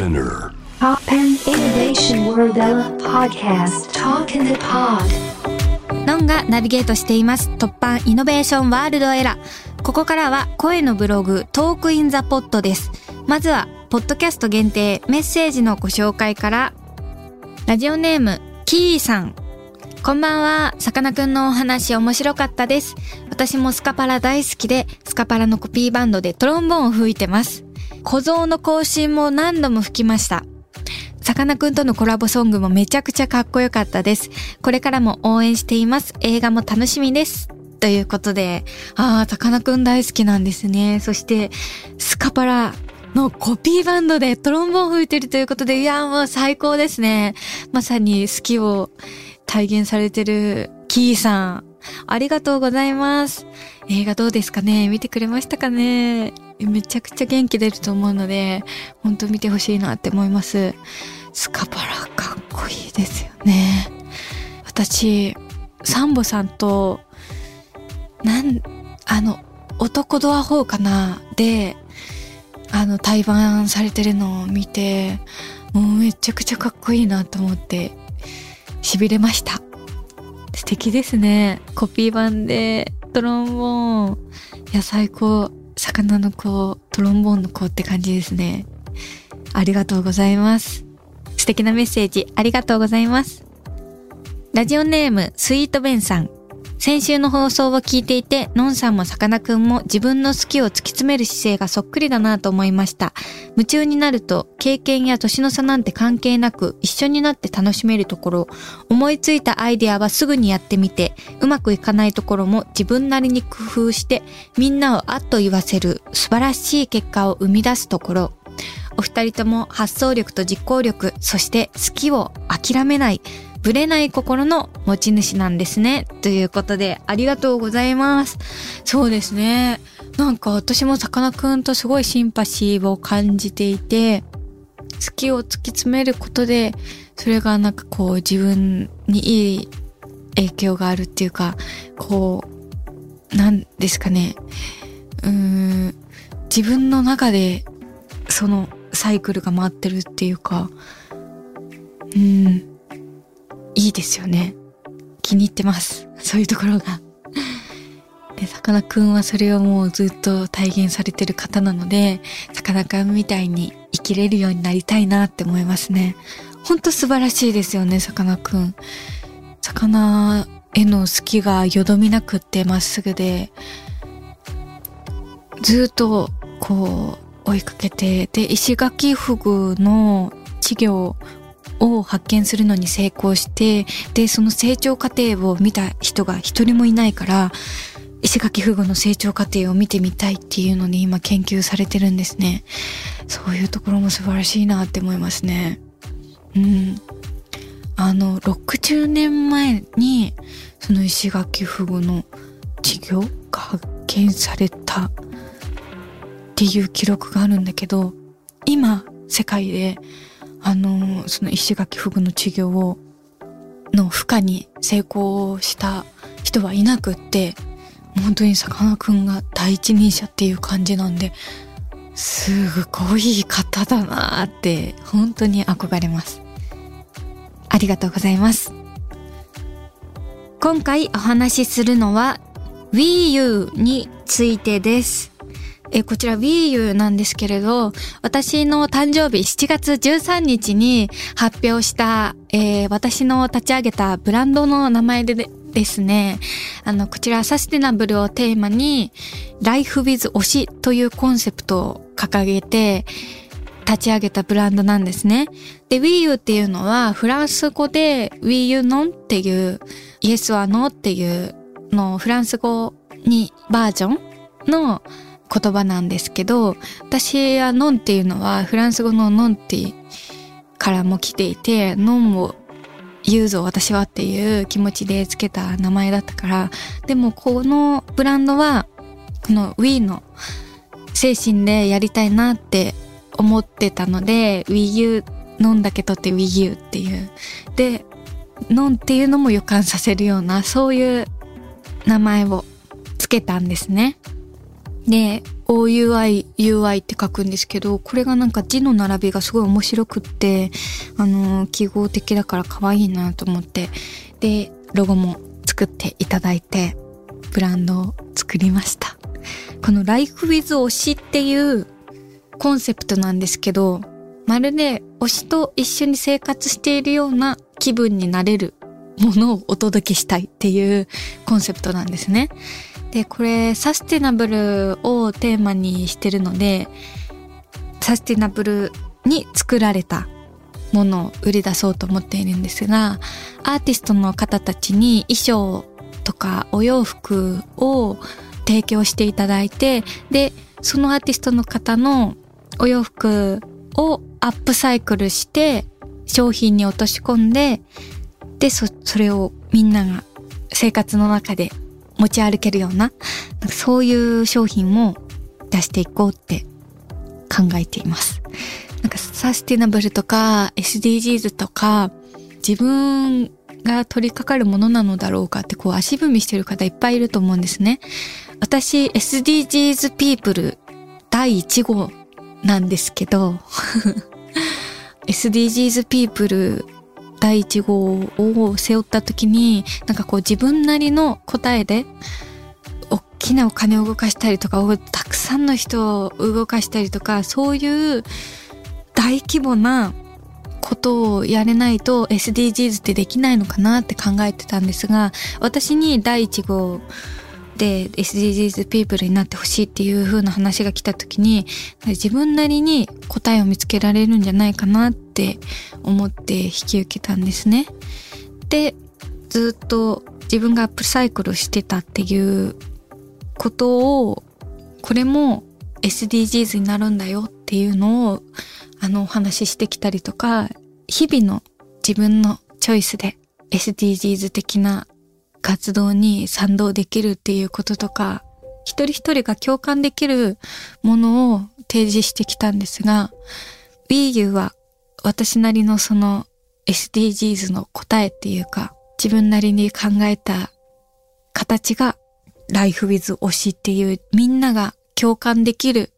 Spinear. Toppan Innovation World Era Podcast Talk in the Pod のんがナビゲートしています Toppan Innovation World Era。ここからは声のブログ Talk in the Pod です。まずは、ポッドキャスト限定メッセージのご紹介から、ラジオネーム、キーさん。こんばんは。さかなクンのお話面白かったです。私もスカパラ大好きで、スカパラのコピーバンドでトロンボーンを吹いてます。小僧の更新も何度も吹きました。さかなクンとのコラボソングもめちゃくちゃかっこよかったです。これからも応援しています。映画も楽しみです。ということで、ああ、さかなクン大好きなんですね。そして、スカパラのコピーバンドでトロンボーン吹いてるということで、いやーもう最高ですね。まさに好きを体現されてるキーさん。ありがとうございます。映画どうですかね？見てくれましたかね？めちゃくちゃ元気出ると思うので、本当見てほしいなって思います。スカパラかっこいいですよね。私、サンボさんと、なん、あの、男ドア4かな？で、あの、対バンされてるのを見て、もうめちゃくちゃかっこいいなと思って、痺れました。素敵ですね。コピー版で、トロンボーン。いや、最高。魚の子、トロンボーンの子って感じですね。ありがとうございます。素敵なメッセージありがとうございます。ラジオネーム、スイートベンさん。先週の放送を聞いていて、のんさんもさかなクンも自分の好きを突き詰める姿勢がそっくりだなと思いました。夢中になると、経験や年の差なんて関係なく、一緒になって楽しめるところ、思いついたアイデアはすぐにやってみて、うまくいかないところも自分なりに工夫して、みんなをあっと言わせる素晴らしい結果を生み出すところ、お二人とも発想力と実行力、そして好きを諦めない、ぶれない心の持ち主なんですね。ということで、ありがとうございます。そうですね。なんか私もさかなクンとすごいシンパシーを感じていて、好きを突き詰めることで、それがなんかこう自分にいい影響があるっていうか、こう、なんですかね。うーん、自分の中でそのサイクルが回ってるっていうか、うん、いいですよね。気に入ってます。そういうところが。で、さかなクンはそれをもうずっと体現されてる方なので、さかなクンみたいに生きれるようになりたいなって思いますね。ほんと素晴らしいですよね、さかなクン。魚への好きがよどみなくってまっすぐで、ずっとこう追いかけて、で、石垣フグの稚魚を発見するのに成功して、で、その成長過程を見た人が一人もいないから、石垣フグの成長過程を見てみたいっていうのに今研究されてるんですね。そういうところも素晴らしいなって思いますね。うん。あの、60年前に、その石垣フグの稚魚が発見されたっていう記録があるんだけど、今、世界で、あの、その石垣フグの稚魚を、の孵化に成功した人はいなくって、本当にさかなクンが第一人者っていう感じなんで、すごい方だなーって、本当に憧れます。ありがとうございます。今回お話しするのは Wii U についてです。えこちら Wii U なんですけれど、私の誕生日7月13日に発表した、えー私の立ち上げたブランドの名前でですね、あの、こちらサステナブルをテーマに、Life with 推しというコンセプトを掲げて、立ち上げたブランドなんですね。で、Wii U っていうのはフランス語で Wii U Non っていう Yes or No っていうのフランス語にバージョンの言葉なんですけど、私は Non っていうのはフランス語の Non ってからも来ていて、Non を言うぞ私はっていう気持ちでつけた名前だったから、でもこのブランドはこの Wii の精神でやりたいなって思ってたので Wii U 飲んだけ取って Wii U っていう。で飲んっていうのも予感させるようなそういう名前をつけたんですね。で OUI、UI って書くんですけど、これがなんか字の並びがすごい面白くって、あの、記号的だから可愛いなと思って、で、ロゴも作っていただいて、ブランドを作りました。この Life with 推しっていうコンセプトなんですけど、まるで推しと一緒に生活しているような気分になれるものをお届けしたいっていうコンセプトなんですね。で、これサステナブルをテーマにしてるので、サステナブルに作られたものを売り出そうと思っているんですが、アーティストの方たちに衣装とかお洋服を提供していただいて、で、そのアーティストの方のお洋服をアップサイクルして商品に落とし込んで、で、そ、それをみんなが生活の中で持ち歩けるような、そういう商品も出していこうって考えています。なんかサスティナブルとか SDGs とか自分が取り掛かるものなのだろうかってこう足踏みしてる方いっぱいいると思うんですね。私 SDGs ピープル第1号なんですけど SDGs ピープル第1号を背負った時に、なんかこう自分なりの答えで、大きなお金を動かしたりとか、たくさんの人を動かしたりとか、そういう大規模なことをやれないと SDGs ってできないのかなって考えてたんですが、私に第1号 SDGs ピープルになってほしいっていう風な話が来た時に自分なりに答えを見つけられるんじゃないかなって思って引き受けたんですね。でずっと自分がアップサイクルしてたっていうことをこれも SDGs になるんだよっていうのをあのお話ししてきたりとか日々の自分のチョイスで SDGs 的な活動に賛同できるっていうこととか、一人一人が共感できるものを提示してきたんですが、WiiU は私なりのその SDGs の答えっていうか、自分なりに考えた形が Life with 推しっていうみんなが共感できる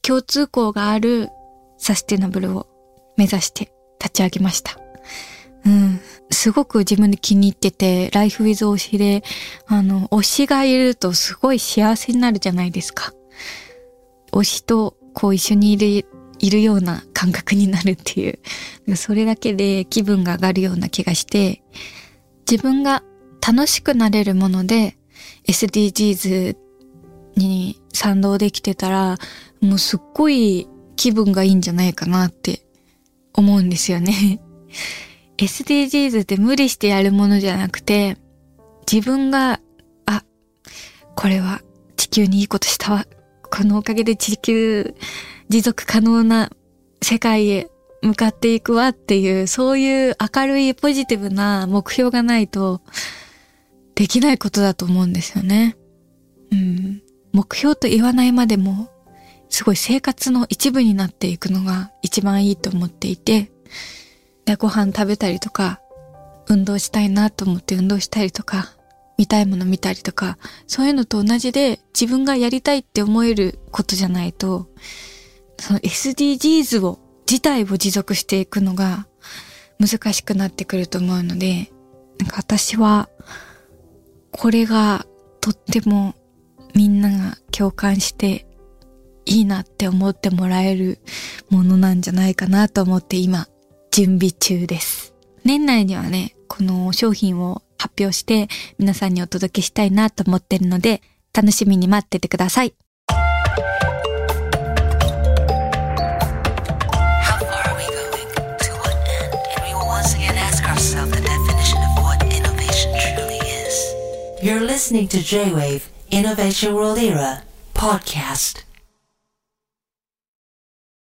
共通項があるサステナブルを目指して立ち上げました。うん。すごく自分で気に入ってて、ライフウィズ推しで、あの、推しがいるとすごい幸せになるじゃないですか。推しとこう一緒にいる、いるような感覚になるっていう。それだけで気分が上がるような気がして、自分が楽しくなれるもので SDGs に賛同できてたら、もうすっごい気分がいいんじゃないかなって思うんですよね。SDGs って無理してやるものじゃなくて、自分が、あ、これは地球にいいことしたわ。このおかげで地球持続可能な世界へ向かっていくわっていう、そういう明るいポジティブな目標がないと、できないことだと思うんですよね。うん。目標と言わないまでも、すごい生活の一部になっていくのが一番いいと思っていて、で、ご飯食べたりとか、運動したいなと思って運動したりとか、見たいもの見たりとか、そういうのと同じで自分がやりたいって思えることじゃないと、その SDGs を、自体を持続していくのが難しくなってくると思うので、なんか私は、これがとってもみんなが共感していいなって思ってもらえるものなんじゃないかなと思って今準備中です。年内にはね、この商品を発表して皆さんにお届けしたいなと思ってるので、楽しみに待っててください。You're listening to J-Wave Innovation World Era podcast.